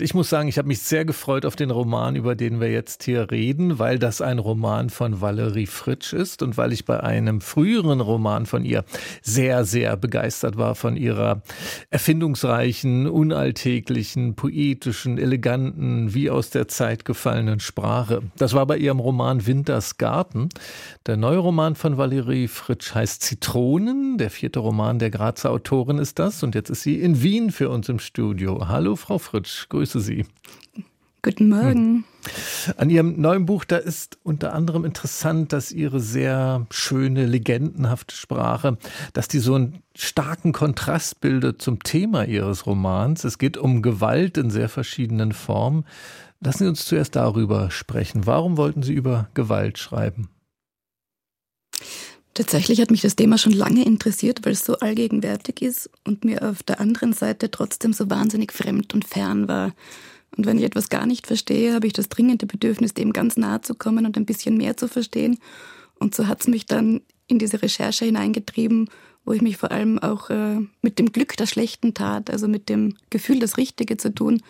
ich muss sagen, ich habe mich sehr gefreut auf den Roman, über den wir jetzt hier reden, weil das ein Roman von Valerie Fritsch ist und weil ich bei einem früheren Roman von ihr sehr, sehr begeistert war von ihrer erfindungsreichen, unalltäglichen, poetischen, eleganten, wie aus der Zeit gefallenen Sprache. Das war bei ihrem Roman Winters Garten. Der neue Roman von Valerie Fritsch heißt Zitronen. Der vierte Roman der Grazer Autorin ist das. Und jetzt ist sie in Wien für uns im Studio. Hallo, Frau Fritsch. Grüße grüße Sie. Guten Morgen. An Ihrem neuen Buch, da ist unter anderem interessant, dass Ihre sehr schöne, legendenhafte Sprache, dass die so einen starken Kontrast bildet zum Thema Ihres Romans. Es geht um Gewalt in sehr verschiedenen Formen. Lassen Sie uns zuerst darüber sprechen. Warum wollten Sie über Gewalt schreiben? Tatsächlich hat mich das Thema schon lange interessiert, weil es so allgegenwärtig ist und mir auf der anderen Seite trotzdem so wahnsinnig fremd und fern war. Und wenn ich etwas gar nicht verstehe, habe ich das dringende Bedürfnis, dem ganz nahe zu kommen und ein bisschen mehr zu verstehen. Und so hat es mich dann in diese Recherche hineingetrieben, wo ich mich vor allem auch äh, mit dem Glück der Schlechten Tat, also mit dem Gefühl, das Richtige zu tun,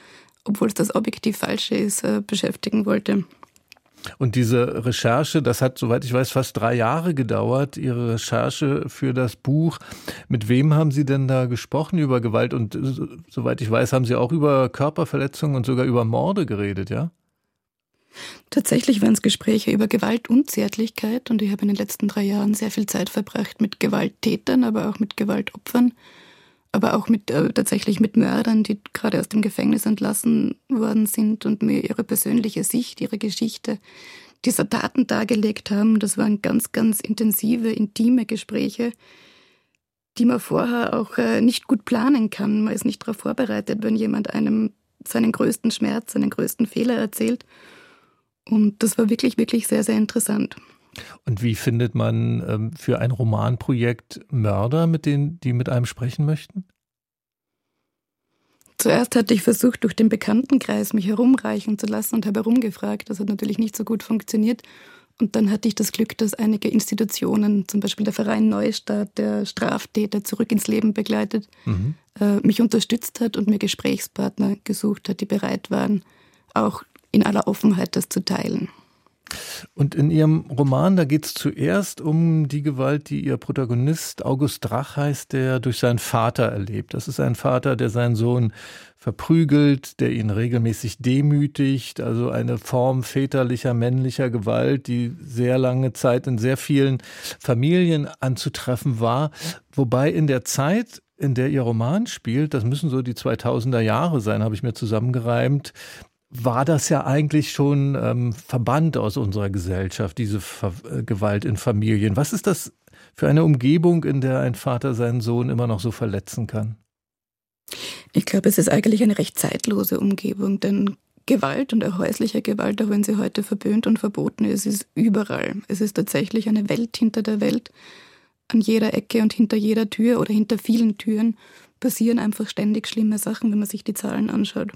obwohl es das objektiv Falsche ist, äh, beschäftigen wollte. Und diese Recherche, das hat, soweit ich weiß, fast drei Jahre gedauert, Ihre Recherche für das Buch. Mit wem haben Sie denn da gesprochen über Gewalt? Und äh, soweit ich weiß, haben Sie auch über Körperverletzungen und sogar über Morde geredet, ja? Tatsächlich waren es Gespräche über Gewalt und Zärtlichkeit und ich habe in den letzten drei Jahren sehr viel Zeit verbracht mit Gewalttätern, aber auch mit Gewaltopfern aber auch mit äh, tatsächlich mit Mördern, die gerade aus dem Gefängnis entlassen worden sind und mir ihre persönliche Sicht, ihre Geschichte dieser Taten dargelegt haben. Das waren ganz, ganz intensive, intime Gespräche, die man vorher auch äh, nicht gut planen kann. Man ist nicht darauf vorbereitet, wenn jemand einem seinen größten Schmerz, seinen größten Fehler erzählt. Und das war wirklich, wirklich sehr, sehr interessant. Und wie findet man ähm, für ein Romanprojekt Mörder, mit denen die mit einem sprechen möchten? Zuerst hatte ich versucht, durch den Bekanntenkreis mich herumreichen zu lassen und habe herumgefragt. Das hat natürlich nicht so gut funktioniert. Und dann hatte ich das Glück, dass einige Institutionen, zum Beispiel der Verein Neustart, der Straftäter zurück ins Leben begleitet, mhm. äh, mich unterstützt hat und mir Gesprächspartner gesucht hat, die bereit waren, auch in aller Offenheit das zu teilen. Und in Ihrem Roman, da geht es zuerst um die Gewalt, die Ihr Protagonist August Drach heißt, der durch seinen Vater erlebt. Das ist ein Vater, der seinen Sohn verprügelt, der ihn regelmäßig demütigt, also eine Form väterlicher männlicher Gewalt, die sehr lange Zeit in sehr vielen Familien anzutreffen war. Wobei in der Zeit, in der ihr Roman spielt, das müssen so die 2000er Jahre sein, habe ich mir zusammengereimt, war das ja eigentlich schon ähm, verbannt aus unserer Gesellschaft, diese Ver äh, Gewalt in Familien. Was ist das für eine Umgebung, in der ein Vater seinen Sohn immer noch so verletzen kann? Ich glaube, es ist eigentlich eine recht zeitlose Umgebung, denn Gewalt und auch häusliche Gewalt, auch wenn sie heute verböhnt und verboten ist, ist überall. Es ist tatsächlich eine Welt hinter der Welt. An jeder Ecke und hinter jeder Tür oder hinter vielen Türen passieren einfach ständig schlimme Sachen, wenn man sich die Zahlen anschaut.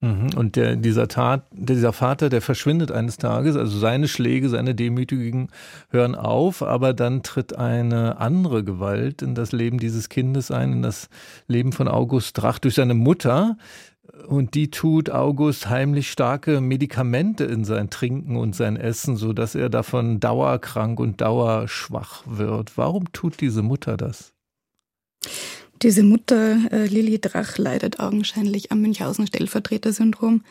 Mhm. Und der, dieser Tat, dieser Vater, der verschwindet eines Tages, also seine Schläge, seine Demütigungen hören auf, aber dann tritt eine andere Gewalt in das Leben dieses Kindes ein, in das Leben von August Drach durch seine Mutter. Und die tut August heimlich starke Medikamente in sein Trinken und sein Essen, so dass er davon dauerkrank und dauerschwach wird. Warum tut diese Mutter das? Diese Mutter, äh, Lilly Drach, leidet augenscheinlich am Münchhausen-Stellvertreter-Syndrom,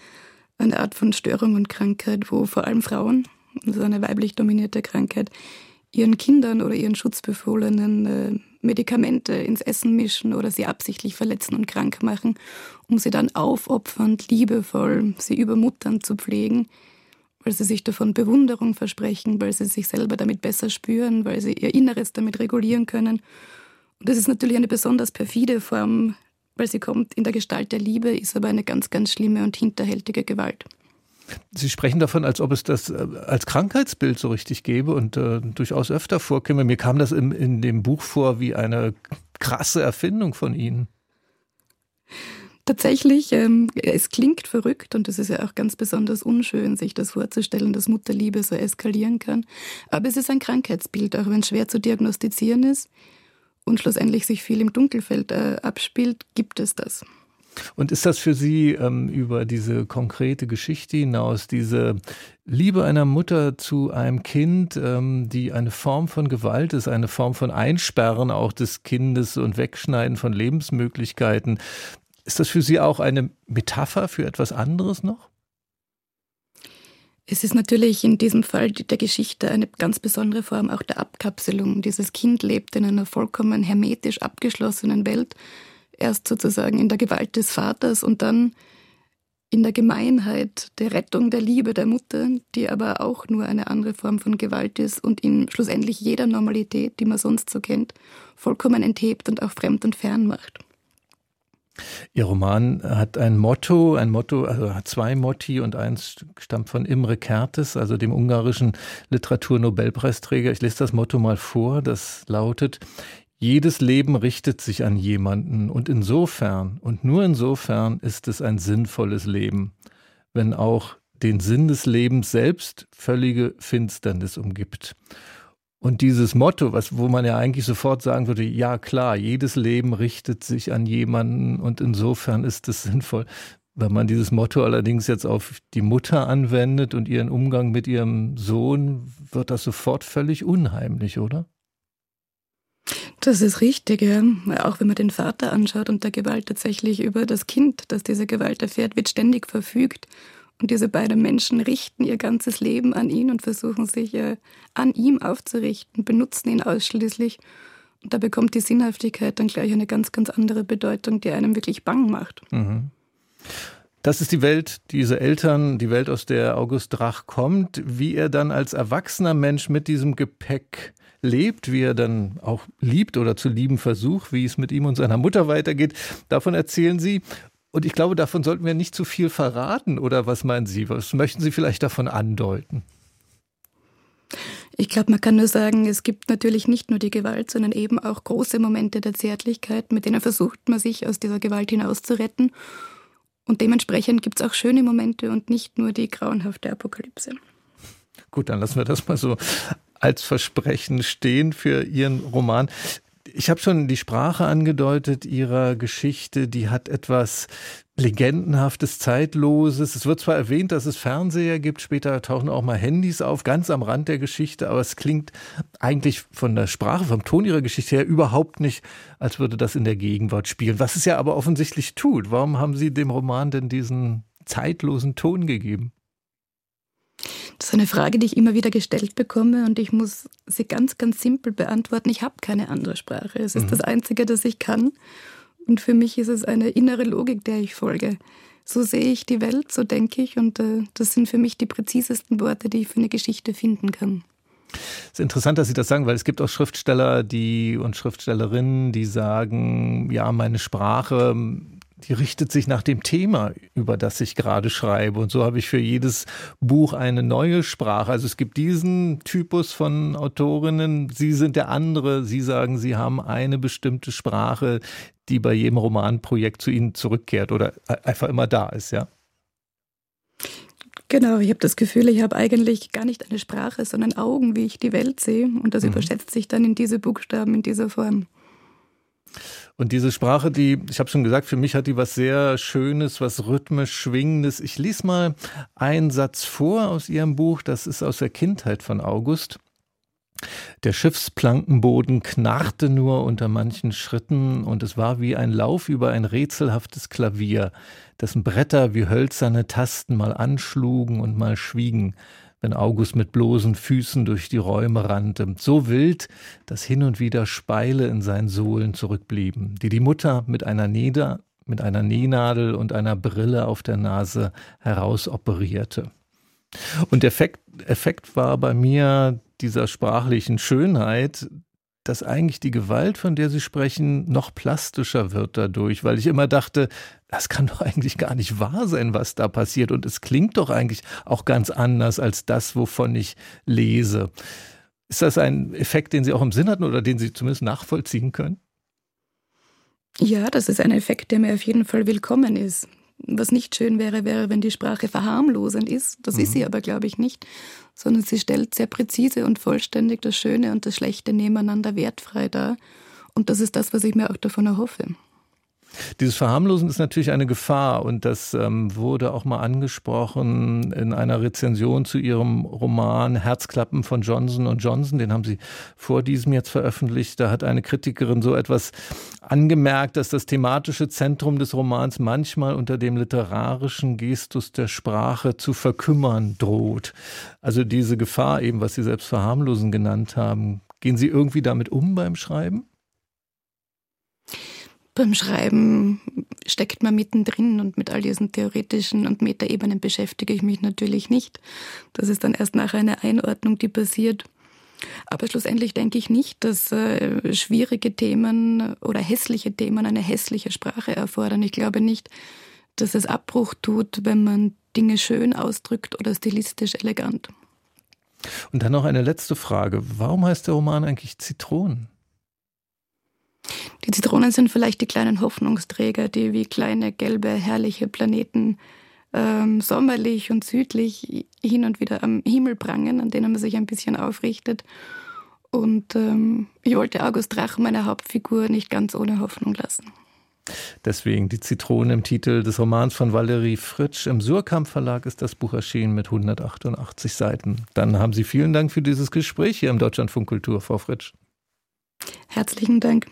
eine Art von Störung und Krankheit, wo vor allem Frauen, also eine weiblich dominierte Krankheit, ihren Kindern oder ihren Schutzbefohlenen äh, Medikamente ins Essen mischen oder sie absichtlich verletzen und krank machen, um sie dann aufopfernd, liebevoll, sie übermuttern zu pflegen, weil sie sich davon Bewunderung versprechen, weil sie sich selber damit besser spüren, weil sie ihr Inneres damit regulieren können das ist natürlich eine besonders perfide Form, weil sie kommt in der Gestalt der Liebe, ist aber eine ganz, ganz schlimme und hinterhältige Gewalt. Sie sprechen davon, als ob es das äh, als Krankheitsbild so richtig gäbe und äh, durchaus öfter vorkäme. Mir kam das im, in dem Buch vor wie eine krasse Erfindung von Ihnen. Tatsächlich, ähm, es klingt verrückt und es ist ja auch ganz besonders unschön, sich das vorzustellen, dass Mutterliebe so eskalieren kann. Aber es ist ein Krankheitsbild, auch wenn es schwer zu diagnostizieren ist. Und schlussendlich sich viel im Dunkelfeld äh, abspielt, gibt es das. Und ist das für Sie ähm, über diese konkrete Geschichte hinaus, diese Liebe einer Mutter zu einem Kind, ähm, die eine Form von Gewalt ist, eine Form von Einsperren auch des Kindes und Wegschneiden von Lebensmöglichkeiten, ist das für Sie auch eine Metapher für etwas anderes noch? Es ist natürlich in diesem Fall der Geschichte eine ganz besondere Form auch der Abkapselung. Dieses Kind lebt in einer vollkommen hermetisch abgeschlossenen Welt, erst sozusagen in der Gewalt des Vaters und dann in der Gemeinheit der Rettung der Liebe der Mutter, die aber auch nur eine andere Form von Gewalt ist und in schlussendlich jeder Normalität, die man sonst so kennt, vollkommen enthebt und auch fremd und fern macht. Ihr Roman hat ein Motto, ein Motto, also hat zwei Motti und eins stammt von Imre Kertész, also dem ungarischen Literaturnobelpreisträger. Ich lese das Motto mal vor, das lautet, jedes Leben richtet sich an jemanden und insofern und nur insofern ist es ein sinnvolles Leben, wenn auch den Sinn des Lebens selbst völlige Finsternis umgibt. Und dieses Motto, was, wo man ja eigentlich sofort sagen würde, ja klar, jedes Leben richtet sich an jemanden und insofern ist es sinnvoll. Wenn man dieses Motto allerdings jetzt auf die Mutter anwendet und ihren Umgang mit ihrem Sohn, wird das sofort völlig unheimlich, oder? Das ist richtig, ja. Auch wenn man den Vater anschaut und der Gewalt tatsächlich über das Kind, das diese Gewalt erfährt, wird ständig verfügt. Und diese beiden Menschen richten ihr ganzes Leben an ihn und versuchen sich äh, an ihm aufzurichten, benutzen ihn ausschließlich. Und da bekommt die Sinnhaftigkeit dann gleich eine ganz, ganz andere Bedeutung, die einem wirklich bang macht. Mhm. Das ist die Welt, diese Eltern, die Welt, aus der August Drach kommt. Wie er dann als erwachsener Mensch mit diesem Gepäck lebt, wie er dann auch liebt oder zu lieben versucht, wie es mit ihm und seiner Mutter weitergeht, davon erzählen Sie. Und ich glaube, davon sollten wir nicht zu viel verraten. Oder was meinen Sie? Was möchten Sie vielleicht davon andeuten? Ich glaube, man kann nur sagen, es gibt natürlich nicht nur die Gewalt, sondern eben auch große Momente der Zärtlichkeit, mit denen versucht man sich aus dieser Gewalt hinauszuretten. Und dementsprechend gibt es auch schöne Momente und nicht nur die grauenhafte Apokalypse. Gut, dann lassen wir das mal so als Versprechen stehen für Ihren Roman. Ich habe schon die Sprache angedeutet ihrer Geschichte, die hat etwas Legendenhaftes, Zeitloses. Es wird zwar erwähnt, dass es Fernseher gibt, später tauchen auch mal Handys auf, ganz am Rand der Geschichte, aber es klingt eigentlich von der Sprache, vom Ton ihrer Geschichte her überhaupt nicht, als würde das in der Gegenwart spielen. Was es ja aber offensichtlich tut. Warum haben Sie dem Roman denn diesen zeitlosen Ton gegeben? Das ist eine Frage, die ich immer wieder gestellt bekomme und ich muss sie ganz, ganz simpel beantworten. Ich habe keine andere Sprache. Es ist mhm. das Einzige, das ich kann. Und für mich ist es eine innere Logik, der ich folge. So sehe ich die Welt, so denke ich und äh, das sind für mich die präzisesten Worte, die ich für eine Geschichte finden kann. Es ist interessant, dass Sie das sagen, weil es gibt auch Schriftsteller, die und Schriftstellerinnen, die sagen, ja, meine Sprache die richtet sich nach dem Thema, über das ich gerade schreibe. Und so habe ich für jedes Buch eine neue Sprache. Also es gibt diesen Typus von Autorinnen, Sie sind der andere. Sie sagen, Sie haben eine bestimmte Sprache, die bei jedem Romanprojekt zu Ihnen zurückkehrt oder einfach immer da ist, ja? Genau, ich habe das Gefühl, ich habe eigentlich gar nicht eine Sprache, sondern Augen, wie ich die Welt sehe. Und das mhm. übersetzt sich dann in diese Buchstaben, in dieser Form. Und diese Sprache, die, ich habe schon gesagt, für mich hat die was sehr Schönes, was rhythmisch Schwingendes. Ich lese mal einen Satz vor aus Ihrem Buch, das ist aus der Kindheit von August. Der Schiffsplankenboden knarrte nur unter manchen Schritten und es war wie ein Lauf über ein rätselhaftes Klavier, dessen Bretter wie hölzerne Tasten mal anschlugen und mal schwiegen wenn August mit bloßen Füßen durch die Räume rannte, so wild, dass hin und wieder Speile in seinen Sohlen zurückblieben, die die Mutter mit einer Neder, mit einer Nähnadel und einer Brille auf der Nase herausoperierte. Und der Effekt, Effekt war bei mir dieser sprachlichen Schönheit, dass eigentlich die Gewalt, von der Sie sprechen, noch plastischer wird dadurch, weil ich immer dachte, das kann doch eigentlich gar nicht wahr sein, was da passiert. Und es klingt doch eigentlich auch ganz anders als das, wovon ich lese. Ist das ein Effekt, den Sie auch im Sinn hatten oder den Sie zumindest nachvollziehen können? Ja, das ist ein Effekt, der mir auf jeden Fall willkommen ist. Was nicht schön wäre, wäre, wenn die Sprache verharmlosend ist. Das mhm. ist sie mhm. aber, glaube ich, nicht. Sondern sie stellt sehr präzise und vollständig das Schöne und das Schlechte nebeneinander wertfrei dar. Und das ist das, was ich mir auch davon erhoffe. Dieses Verharmlosen ist natürlich eine Gefahr und das ähm, wurde auch mal angesprochen in einer Rezension zu ihrem Roman Herzklappen von Johnson und Johnson. Den haben sie vor diesem jetzt veröffentlicht. Da hat eine Kritikerin so etwas angemerkt, dass das thematische Zentrum des Romans manchmal unter dem literarischen Gestus der Sprache zu verkümmern droht. Also diese Gefahr eben, was Sie selbst Verharmlosen genannt haben. Gehen Sie irgendwie damit um beim Schreiben? Beim Schreiben steckt man mittendrin und mit all diesen theoretischen und Metaebenen beschäftige ich mich natürlich nicht. Das ist dann erst nachher eine Einordnung, die passiert. Aber schlussendlich denke ich nicht, dass äh, schwierige Themen oder hässliche Themen eine hässliche Sprache erfordern. Ich glaube nicht, dass es Abbruch tut, wenn man Dinge schön ausdrückt oder stilistisch elegant. Und dann noch eine letzte Frage. Warum heißt der Roman eigentlich Zitronen? Die Zitronen sind vielleicht die kleinen Hoffnungsträger, die wie kleine gelbe, herrliche Planeten ähm, sommerlich und südlich hin und wieder am Himmel prangen, an denen man sich ein bisschen aufrichtet. Und ähm, ich wollte August Drach, meine Hauptfigur, nicht ganz ohne Hoffnung lassen. Deswegen die Zitrone im Titel des Romans von Valerie Fritsch. Im Surkamp Verlag ist das Buch erschienen mit 188 Seiten. Dann haben Sie vielen Dank für dieses Gespräch hier im Deutschlandfunk Kultur, Frau Fritsch. Herzlichen Dank.